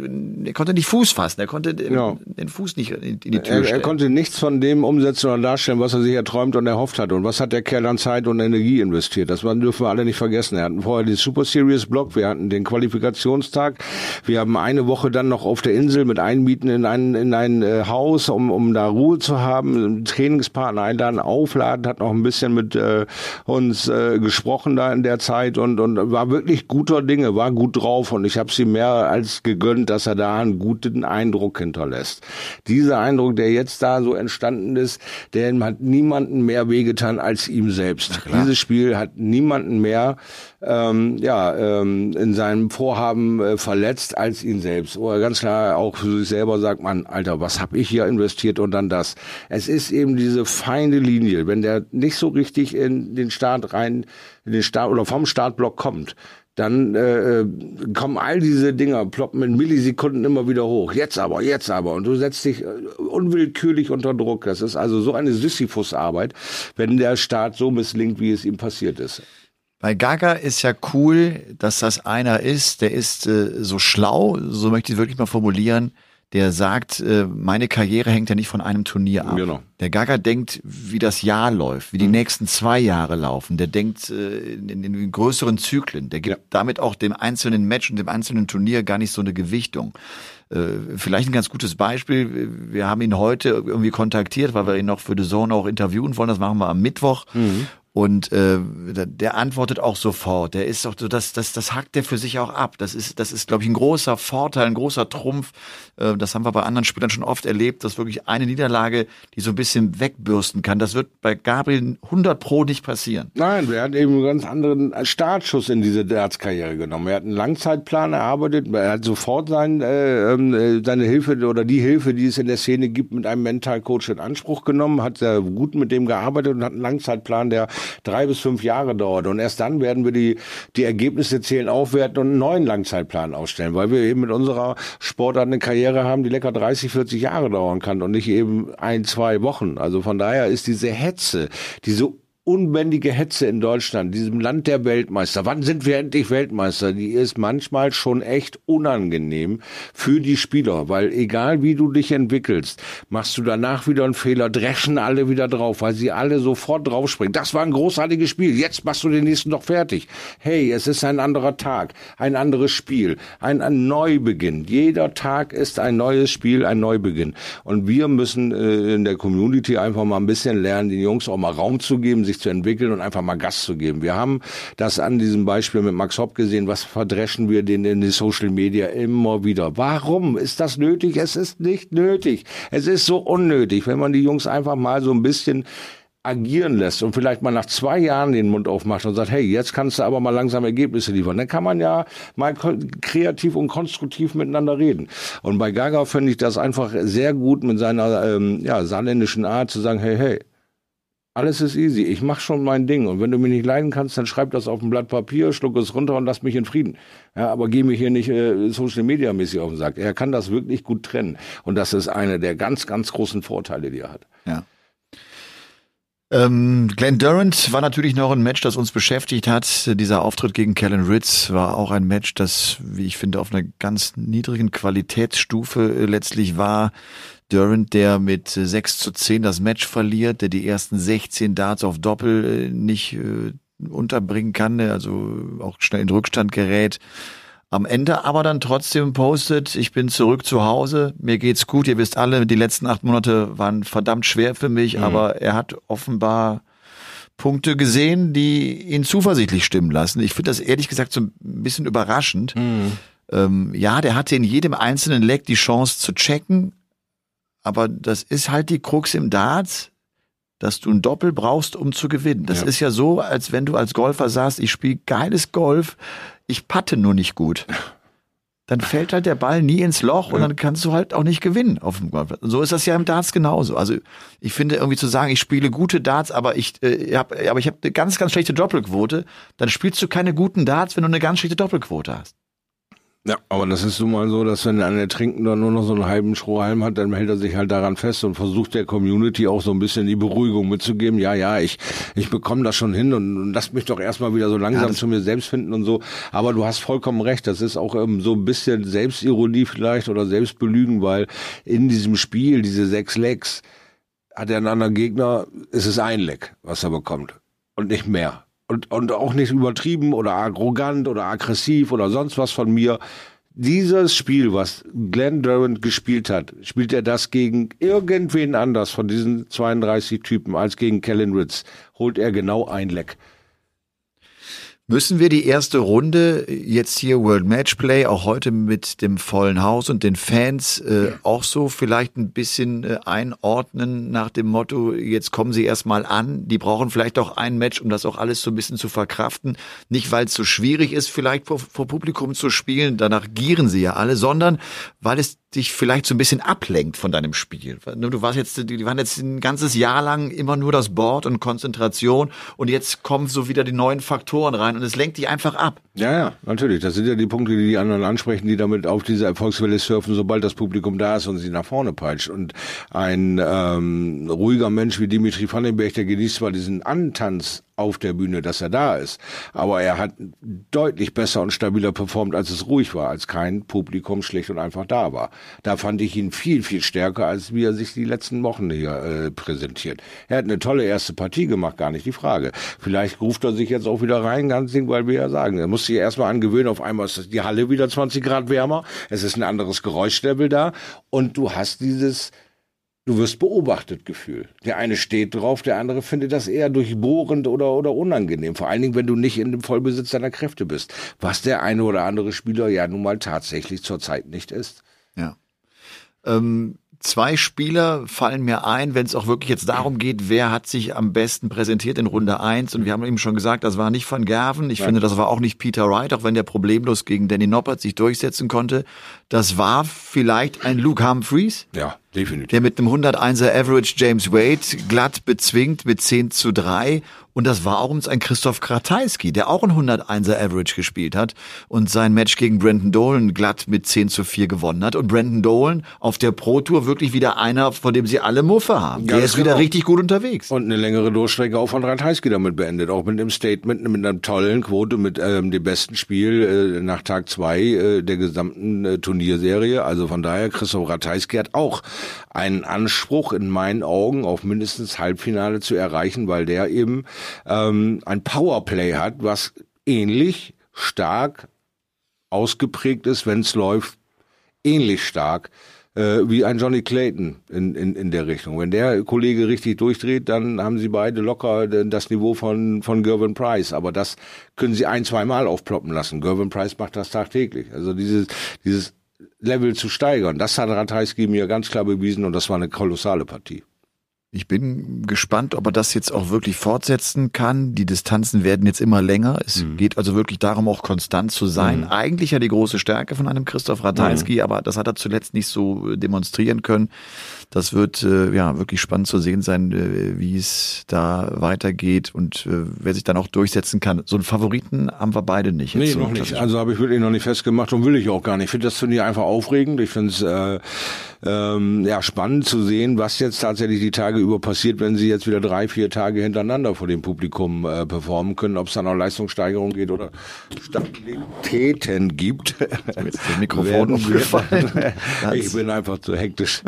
er konnte nicht Fuß fassen, er konnte ja. den Fuß nicht in, in die Tür er, stellen. Er konnte nichts von dem umsetzen oder darstellen, was er sich erträumt und er erhofft hat. Und was hat der Kerl an Zeit und Energie investiert? Das dürfen wir alle nicht vergessen. Wir hatten vorher die Super Series Block, wir hatten den Qualifikationstag, wir haben eine Woche dann noch auf der Insel mit Einmieten in ein, in ein äh, Haus, um, um da Ruhe zu haben, Trainingspartner einladen, aufladen, hat noch ein bisschen mit äh, uns äh, gesprochen da in der Zeit und, und war wirklich guter Dinge, war gut drauf und ich habe sie mehr als gegönnt, dass er da einen guten Eindruck hinterlässt. Dieser Eindruck, der jetzt da so entstanden ist, der hat niemanden mehr wehgetan getan als ihm selbst. Dieses Spiel hat niemanden mehr ähm, ja, ähm, in seinem Vorhaben äh, verletzt als ihn selbst. Oder ganz klar auch für sich selber sagt man, Alter, was habe ich hier investiert und dann das. Es ist eben diese feine Linie, wenn der nicht so richtig in den Start rein, in den Start oder vom Startblock kommt, dann äh, äh, kommen all diese Dinger, ploppen in Millisekunden immer wieder hoch. Jetzt aber, jetzt aber. Und du setzt dich äh, unwillkürlich unter Druck. Das ist also so eine Sisyphus-Arbeit, wenn der Start so misslingt, wie es ihm passiert ist. Bei Gaga ist ja cool, dass das einer ist, der ist äh, so schlau, so möchte ich wirklich mal formulieren, der sagt, äh, meine Karriere hängt ja nicht von einem Turnier ab. Genau. Der Gaga denkt, wie das Jahr läuft, wie die mhm. nächsten zwei Jahre laufen. Der denkt äh, in, in, in größeren Zyklen. Der gibt ja. damit auch dem einzelnen Match und dem einzelnen Turnier gar nicht so eine Gewichtung. Äh, vielleicht ein ganz gutes Beispiel. Wir haben ihn heute irgendwie kontaktiert, weil wir ihn noch für The Zone auch interviewen wollen. Das machen wir am Mittwoch. Mhm. Und äh, der antwortet auch sofort. Der ist doch so, das, das, das hackt der für sich auch ab. Das ist, das ist, glaube ich, ein großer Vorteil, ein großer Trumpf. Äh, das haben wir bei anderen Spielern schon oft erlebt, dass wirklich eine Niederlage, die so ein bisschen wegbürsten kann. Das wird bei Gabriel 100 Pro nicht passieren. Nein, er hat eben einen ganz anderen Startschuss in diese Darts-Karriere genommen. Er hat einen Langzeitplan erarbeitet. Er hat sofort sein, äh, ähm, äh, seine Hilfe oder die Hilfe, die es in der Szene gibt, mit einem Mentalcoach in Anspruch genommen, hat sehr gut mit dem gearbeitet und hat einen Langzeitplan, der drei bis fünf Jahre dauert. Und erst dann werden wir die, die Ergebnisse zählen, aufwerten und einen neuen Langzeitplan aufstellen, weil wir eben mit unserer Sportart eine Karriere haben, die lecker 30, 40 Jahre dauern kann und nicht eben ein, zwei Wochen. Also von daher ist diese Hetze, diese unbändige Hetze in Deutschland, diesem Land der Weltmeister. Wann sind wir endlich Weltmeister? Die ist manchmal schon echt unangenehm für die Spieler, weil egal wie du dich entwickelst, machst du danach wieder einen Fehler, dreschen alle wieder drauf, weil sie alle sofort draufspringen. Das war ein großartiges Spiel. Jetzt machst du den nächsten doch fertig. Hey, es ist ein anderer Tag, ein anderes Spiel, ein, ein Neubeginn. Jeder Tag ist ein neues Spiel, ein Neubeginn. Und wir müssen äh, in der Community einfach mal ein bisschen lernen, den Jungs auch mal Raum zu geben, sich zu entwickeln und einfach mal Gas zu geben. Wir haben das an diesem Beispiel mit Max Hopp gesehen, was verdreschen wir denn in die Social Media immer wieder. Warum ist das nötig? Es ist nicht nötig. Es ist so unnötig, wenn man die Jungs einfach mal so ein bisschen agieren lässt und vielleicht mal nach zwei Jahren den Mund aufmacht und sagt, hey, jetzt kannst du aber mal langsam Ergebnisse liefern, dann kann man ja mal kreativ und konstruktiv miteinander reden. Und bei Gaga finde ich das einfach sehr gut mit seiner ähm, ja, saarländischen Art zu sagen, hey, hey, alles ist easy. Ich mache schon mein Ding. Und wenn du mich nicht leiden kannst, dann schreib das auf ein Blatt Papier, schluck es runter und lass mich in Frieden. Ja, aber geh mir hier nicht äh, Social Media mäßig auf den Sack. Er kann das wirklich gut trennen. Und das ist einer der ganz, ganz großen Vorteile, die er hat. Ja. Ähm, Glenn Durant war natürlich noch ein Match, das uns beschäftigt hat. Dieser Auftritt gegen Kellen Ritz war auch ein Match, das, wie ich finde, auf einer ganz niedrigen Qualitätsstufe äh, letztlich war. Durant, der mit 6 zu 10 das Match verliert, der die ersten 16 Darts auf Doppel äh, nicht äh, unterbringen kann, also auch schnell in Rückstand gerät. Am Ende aber dann trotzdem postet, ich bin zurück zu Hause, mir geht's gut, ihr wisst alle, die letzten acht Monate waren verdammt schwer für mich, mhm. aber er hat offenbar Punkte gesehen, die ihn zuversichtlich stimmen lassen. Ich finde das ehrlich gesagt so ein bisschen überraschend. Mhm. Ähm, ja, der hatte in jedem einzelnen Leck die Chance zu checken, aber das ist halt die Krux im Darts dass du ein Doppel brauchst, um zu gewinnen. Das ja. ist ja so, als wenn du als Golfer sagst, ich spiele geiles Golf, ich patte nur nicht gut. Dann fällt halt der Ball nie ins Loch und dann kannst du halt auch nicht gewinnen auf dem Golf. So ist das ja im Darts genauso. Also ich finde irgendwie zu sagen, ich spiele gute Darts, aber ich äh, hab, aber ich habe eine ganz ganz schlechte Doppelquote, dann spielst du keine guten Darts, wenn du eine ganz schlechte Doppelquote hast. Ja, aber das ist nun mal so, dass wenn einer Trinken dann nur noch so einen halben Strohhalm hat, dann hält er sich halt daran fest und versucht der Community auch so ein bisschen die Beruhigung mitzugeben. Ja, ja, ich, ich bekomme das schon hin und, und lass mich doch erstmal wieder so langsam ja, zu mir selbst finden und so. Aber du hast vollkommen recht, das ist auch ähm, so ein bisschen Selbstironie vielleicht oder Selbstbelügen, weil in diesem Spiel, diese sechs Lecks, hat er einen anderen Gegner, ist es ein Leck, was er bekommt. Und nicht mehr und, und auch nicht übertrieben oder arrogant oder aggressiv oder sonst was von mir. Dieses Spiel, was Glenn Durant gespielt hat, spielt er das gegen irgendwen anders von diesen 32 Typen als gegen Kellen Ritz, holt er genau ein Leck. Müssen wir die erste Runde jetzt hier World Matchplay auch heute mit dem vollen Haus und den Fans äh, auch so vielleicht ein bisschen äh, einordnen nach dem Motto, jetzt kommen sie erstmal an, die brauchen vielleicht auch ein Match, um das auch alles so ein bisschen zu verkraften. Nicht, weil es so schwierig ist, vielleicht vor, vor Publikum zu spielen, danach gieren sie ja alle, sondern weil es dich vielleicht so ein bisschen ablenkt von deinem Spiel. Du warst jetzt, die waren jetzt ein ganzes Jahr lang immer nur das Board und Konzentration und jetzt kommen so wieder die neuen Faktoren rein und es lenkt dich einfach ab. Ja, ja, natürlich. Das sind ja die Punkte, die die anderen ansprechen, die damit auf diese Erfolgswelle surfen, sobald das Publikum da ist und sie nach vorne peitscht. Und ein ähm, ruhiger Mensch wie Dimitri Vandenberg, der genießt zwar diesen Antanz auf der Bühne, dass er da ist. Aber er hat deutlich besser und stabiler performt, als es ruhig war, als kein Publikum schlicht und einfach da war. Da fand ich ihn viel, viel stärker, als wie er sich die letzten Wochen hier äh, präsentiert. Er hat eine tolle erste Partie gemacht, gar nicht die Frage. Vielleicht ruft er sich jetzt auch wieder rein, ganz Ding, weil wir ja sagen, er muss sich erstmal angewöhnen, auf einmal ist die Halle wieder 20 Grad wärmer, es ist ein anderes Geräuschlevel da und du hast dieses du wirst beobachtet Gefühl. Der eine steht drauf, der andere findet das eher durchbohrend oder, oder unangenehm. Vor allen Dingen, wenn du nicht in dem Vollbesitz deiner Kräfte bist. Was der eine oder andere Spieler ja nun mal tatsächlich zurzeit nicht ist. Ja. Ähm, zwei Spieler fallen mir ein, wenn es auch wirklich jetzt darum geht, wer hat sich am besten präsentiert in Runde eins. Und wir haben eben schon gesagt, das war nicht Van Gerven. Ich Nein. finde, das war auch nicht Peter Wright, auch wenn der problemlos gegen Danny Noppert sich durchsetzen konnte. Das war vielleicht ein Luke Humphreys. Ja, definitiv. Der mit einem 101er Average James Wade glatt bezwingt mit 10 zu 3 und das war auch uns ein Christoph Kratajski, der auch ein 101er Average gespielt hat und sein Match gegen Brandon Dolan glatt mit 10 zu 4 gewonnen hat. Und Brandon Dolan auf der Pro Tour wirklich wieder einer, vor dem sie alle Muffe haben. Ganz der ist wieder genau. richtig gut unterwegs. Und eine längere Durchstrecke auch von Ratajski damit beendet. Auch mit einem Statement, mit einer tollen Quote, mit ähm, dem besten Spiel äh, nach Tag zwei äh, der gesamten äh, Turnierserie. Also von daher, Christoph Ratajski hat auch einen Anspruch in meinen Augen auf mindestens Halbfinale zu erreichen, weil der eben ähm, ein Powerplay hat, was ähnlich stark ausgeprägt ist, wenn es läuft, ähnlich stark äh, wie ein Johnny Clayton in, in, in der Richtung. Wenn der Kollege richtig durchdreht, dann haben sie beide locker das Niveau von, von Gervin Price. Aber das können sie ein, zwei Mal aufploppen lassen. Gervin Price macht das tagtäglich. Also dieses, dieses Level zu steigern, das hat Ratajski mir ganz klar bewiesen und das war eine kolossale Partie. Ich bin gespannt, ob er das jetzt auch wirklich fortsetzen kann. Die Distanzen werden jetzt immer länger. Es mhm. geht also wirklich darum, auch konstant zu sein. Mhm. Eigentlich ja die große Stärke von einem Christoph Ratajski, mhm. aber das hat er zuletzt nicht so demonstrieren können. Das wird äh, ja wirklich spannend zu sehen sein, äh, wie es da weitergeht und äh, wer sich dann auch durchsetzen kann. So einen Favoriten haben wir beide nicht. Nee, noch nicht. Also habe ich wirklich noch nicht festgemacht und will ich auch gar nicht. Ich finde das Turnier einfach aufregend. Ich finde es äh, ähm, ja spannend zu sehen, was jetzt tatsächlich die Tage über passiert, wenn sie jetzt wieder drei, vier Tage hintereinander vor dem Publikum äh, performen können, ob es dann auch Leistungssteigerung geht oder Stabilitäten gibt. Jetzt [LAUGHS] [LAUGHS] das Mikrofon umgefallen. ich bin einfach zu hektisch.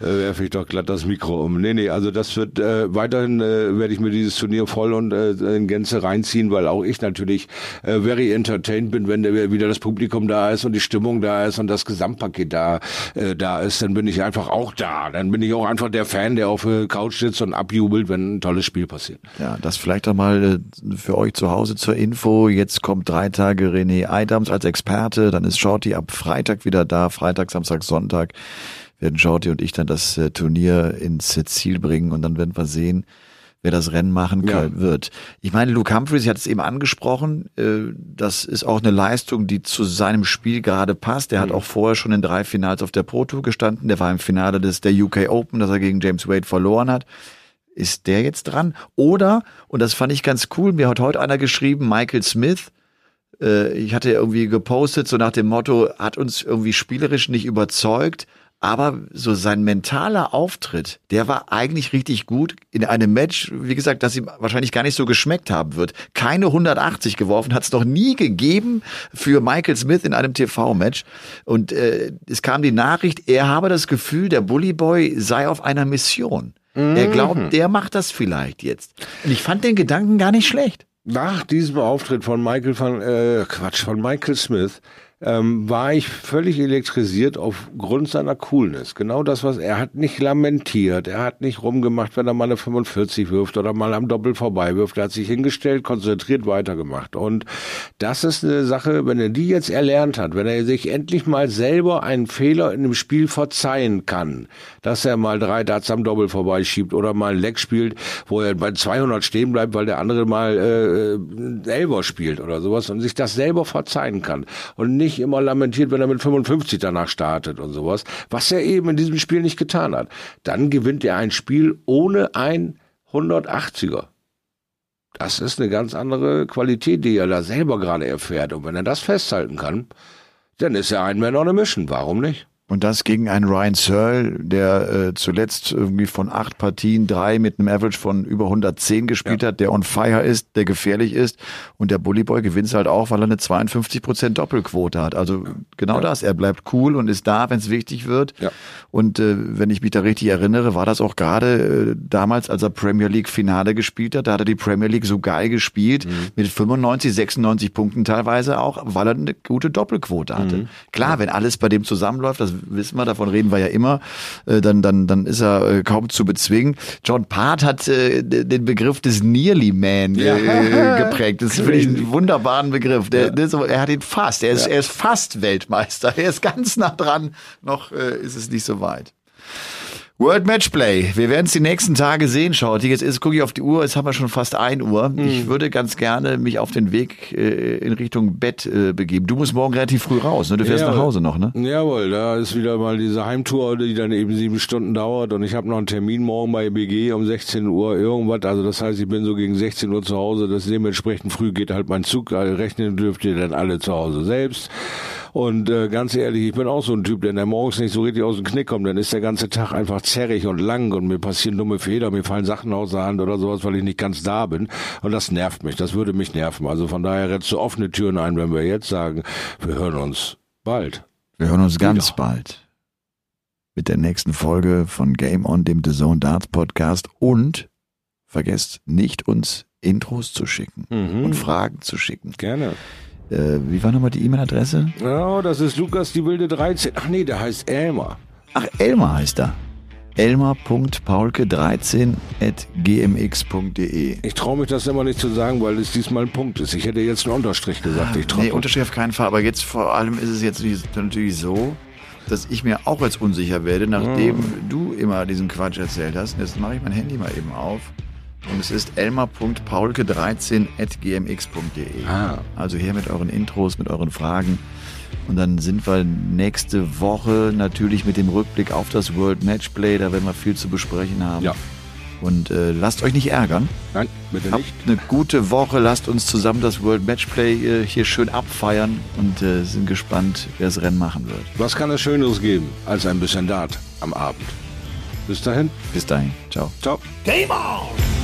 äh, [LAUGHS] werfe ich doch glatt das Mikro um. Nee, nee, also das wird äh, weiterhin äh, werde ich mir dieses Turnier voll und äh, in Gänze reinziehen, weil auch ich natürlich äh, very entertained bin, wenn der, wieder das Publikum da ist und die Stimmung da ist und das Gesamtpaket da äh, da ist, dann bin ich einfach auch da. Dann bin ich auch einfach der Fan, der auf der Couch sitzt und abjubelt, wenn ein tolles Spiel passiert. Ja, das vielleicht auch mal äh, für euch zu Hause zur Info. Jetzt kommt drei Tage René Eidams als Experte, dann ist Shorty ab Freitag wieder da, Freitag, Samstag, Sonntag werden Shorty und ich dann das äh, Turnier ins Ziel bringen und dann werden wir sehen, wer das Rennen machen kann, ja. wird. Ich meine, Luke Humphreys, hatte es eben angesprochen, äh, das ist auch eine Leistung, die zu seinem Spiel gerade passt. Er hat mhm. auch vorher schon in drei Finals auf der Pro Tour gestanden. Der war im Finale des der UK Open, das er gegen James Wade verloren hat. Ist der jetzt dran? Oder, und das fand ich ganz cool, mir hat heute einer geschrieben, Michael Smith, äh, ich hatte irgendwie gepostet, so nach dem Motto, hat uns irgendwie spielerisch nicht überzeugt, aber so sein mentaler Auftritt, der war eigentlich richtig gut in einem Match, wie gesagt, das ihm wahrscheinlich gar nicht so geschmeckt haben wird. Keine 180 geworfen, hat es noch nie gegeben für Michael Smith in einem TV-Match. Und äh, es kam die Nachricht, er habe das Gefühl, der Bully Boy sei auf einer Mission. Mhm. Er glaubt, der macht das vielleicht jetzt. Und ich fand den Gedanken gar nicht schlecht. Nach diesem Auftritt von Michael von äh, Quatsch von Michael Smith ähm, war ich völlig elektrisiert aufgrund seiner Coolness. Genau das, was er hat nicht lamentiert, er hat nicht rumgemacht, wenn er mal eine 45 wirft oder mal am Doppel vorbei wirft. Er hat sich hingestellt, konzentriert weitergemacht. Und das ist eine Sache, wenn er die jetzt erlernt hat, wenn er sich endlich mal selber einen Fehler in dem Spiel verzeihen kann, dass er mal drei Darts am Doppel vorbeischiebt oder mal ein Leck spielt, wo er bei 200 stehen bleibt, weil der andere mal äh, selber spielt oder sowas und sich das selber verzeihen kann und nicht nicht immer lamentiert, wenn er mit 55 danach startet und sowas, was er eben in diesem Spiel nicht getan hat. Dann gewinnt er ein Spiel ohne ein 180er. Das ist eine ganz andere Qualität, die er da selber gerade erfährt. Und wenn er das festhalten kann, dann ist er ein Man on a Mission. Warum nicht? Und das gegen einen Ryan Searle, der äh, zuletzt irgendwie von acht Partien drei mit einem Average von über 110 gespielt ja. hat, der on fire ist, der gefährlich ist. Und der Bullyboy gewinnt halt auch, weil er eine 52 Prozent Doppelquote hat. Also genau ja. das. Er bleibt cool und ist da, wenn es wichtig wird. Ja. Und äh, wenn ich mich da richtig erinnere, war das auch gerade äh, damals, als er Premier League Finale gespielt hat. Da hat er die Premier League so geil gespielt, mhm. mit 95, 96 Punkten teilweise auch, weil er eine gute Doppelquote hatte. Mhm. Klar, wenn alles bei dem zusammenläuft, das wissen wir, davon reden wir ja immer, äh, dann, dann, dann ist er äh, kaum zu bezwingen. John Part hat äh, den Begriff des Nearly Man äh, ja. geprägt. Das finde ich einen wunderbaren Begriff. Der, der so, er hat ihn fast, er ist, ja. er ist fast Weltmeister. [LAUGHS] Er ist ganz nah dran, noch äh, ist es nicht so weit. World Matchplay. Wir werden es die nächsten Tage sehen, schaut. Jetzt ist, gucke ich auf die Uhr, jetzt haben wir schon fast ein Uhr. Mhm. Ich würde ganz gerne mich auf den Weg äh, in Richtung Bett äh, begeben. Du musst morgen relativ früh raus, ne? Du fährst ja, nach Hause noch, ne? Jawohl, da ist wieder mal diese Heimtour, die dann eben sieben Stunden dauert und ich habe noch einen Termin morgen bei BG um 16 Uhr irgendwas. Also das heißt, ich bin so gegen 16 Uhr zu Hause. Das dementsprechend früh geht halt mein Zug. Also rechnen dürft ihr dann alle zu Hause selbst. Und äh, ganz ehrlich, ich bin auch so ein Typ, der morgens nicht so richtig aus dem Knick kommt, dann ist der ganze Tag einfach zerrig und lang und mir passieren dumme Fehler, mir fallen Sachen aus der Hand oder sowas, weil ich nicht ganz da bin. Und das nervt mich, das würde mich nerven. Also von daher rennst du offene Türen ein, wenn wir jetzt sagen, wir hören uns bald. Wir hören uns ganz Wieder. bald. Mit der nächsten Folge von Game On, dem The Zone Darts Podcast. Und vergesst nicht, uns Intros zu schicken mhm. und Fragen zu schicken. Gerne. Äh, wie war nochmal die E-Mail-Adresse? Ja, das ist Lukas die wilde 13. Ach nee, der heißt Elmar. Ach, Elmar heißt er. Elmar.paulke13 at gmx.de. Ich traue mich das immer nicht zu sagen, weil es diesmal ein Punkt ist. Ich hätte jetzt einen Unterstrich gesagt. Ich nee, Unterstrich auf keinen Fall. Aber jetzt vor allem ist es jetzt natürlich so, dass ich mir auch jetzt unsicher werde, nachdem hm. du immer diesen Quatsch erzählt hast. Jetzt mache ich mein Handy mal eben auf. Und es ist elmar.paulke13.gmx.de. Ah. Also hier mit euren Intros, mit euren Fragen. Und dann sind wir nächste Woche natürlich mit dem Rückblick auf das World Matchplay. Da werden wir viel zu besprechen haben. Ja. Und äh, lasst euch nicht ärgern. Nein, bitte Habt nicht. eine gute Woche. Lasst uns zusammen das World Matchplay äh, hier schön abfeiern und äh, sind gespannt, wer das Rennen machen wird. Was kann es Schöneres geben als ein bisschen Dart am Abend? Bis dahin. Bis dahin. Ciao. Ciao. Game on!